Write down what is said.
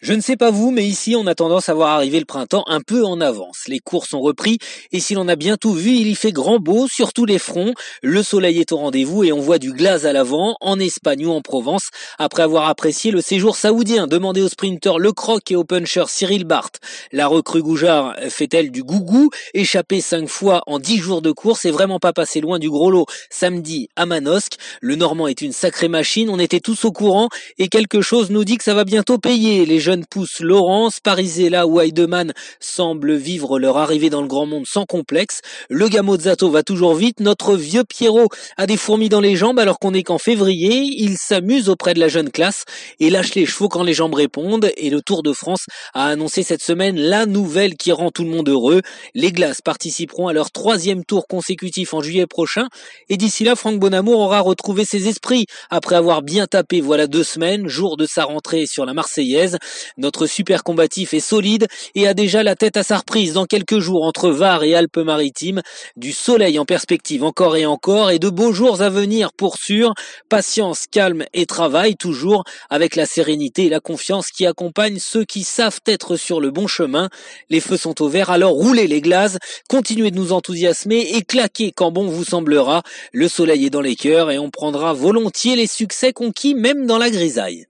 Je ne sais pas vous, mais ici on a tendance à voir arriver le printemps un peu en avance. Les cours sont repris et si l'on a bien vu, il y fait grand beau sur tous les fronts. Le soleil est au rendez-vous et on voit du glace à l'avant en Espagne ou en Provence. Après avoir apprécié le séjour saoudien demandé au sprinter Le Croc et au puncher Cyril Barthes, la recrue Goujard fait-elle du gougou? Échappé cinq fois en dix jours de course et vraiment pas passé loin du gros lot samedi à Manosque. Le Normand est une sacrée machine, on était tous au courant et quelque chose nous dit que ça va bientôt payer. Les jeunes pousses Laurence, Parisella ou Heidemann semblent vivre leur arrivée dans le grand monde sans complexe. Le Gamozzato va toujours vite. Notre vieux Pierrot a des fourmis dans les jambes alors qu'on est qu'en février. Il s'amuse auprès de la jeune classe et lâche les chevaux quand les jambes répondent. Et le Tour de France a annoncé cette semaine la nouvelle qui rend tout le monde heureux. Les Glaces participeront à leur troisième tour consécutif en juillet prochain. Et d'ici là, Franck Bonamour aura retrouvé ses esprits après avoir bien tapé voilà deux semaines, jour de sa rentrée sur la Marseillaise. Notre super combatif est solide et a déjà la tête à sa reprise dans quelques jours entre Var et Alpes-Maritimes. Du soleil en perspective encore et encore et de beaux jours à venir pour sûr. Patience, calme et travail toujours avec la sérénité et la confiance qui accompagnent ceux qui savent être sur le bon chemin. Les feux sont au vert, alors roulez les glaces, continuez de nous enthousiasmer et claquez quand bon vous semblera. Le soleil est dans les cœurs et on prendra volontiers les succès conquis même dans la grisaille.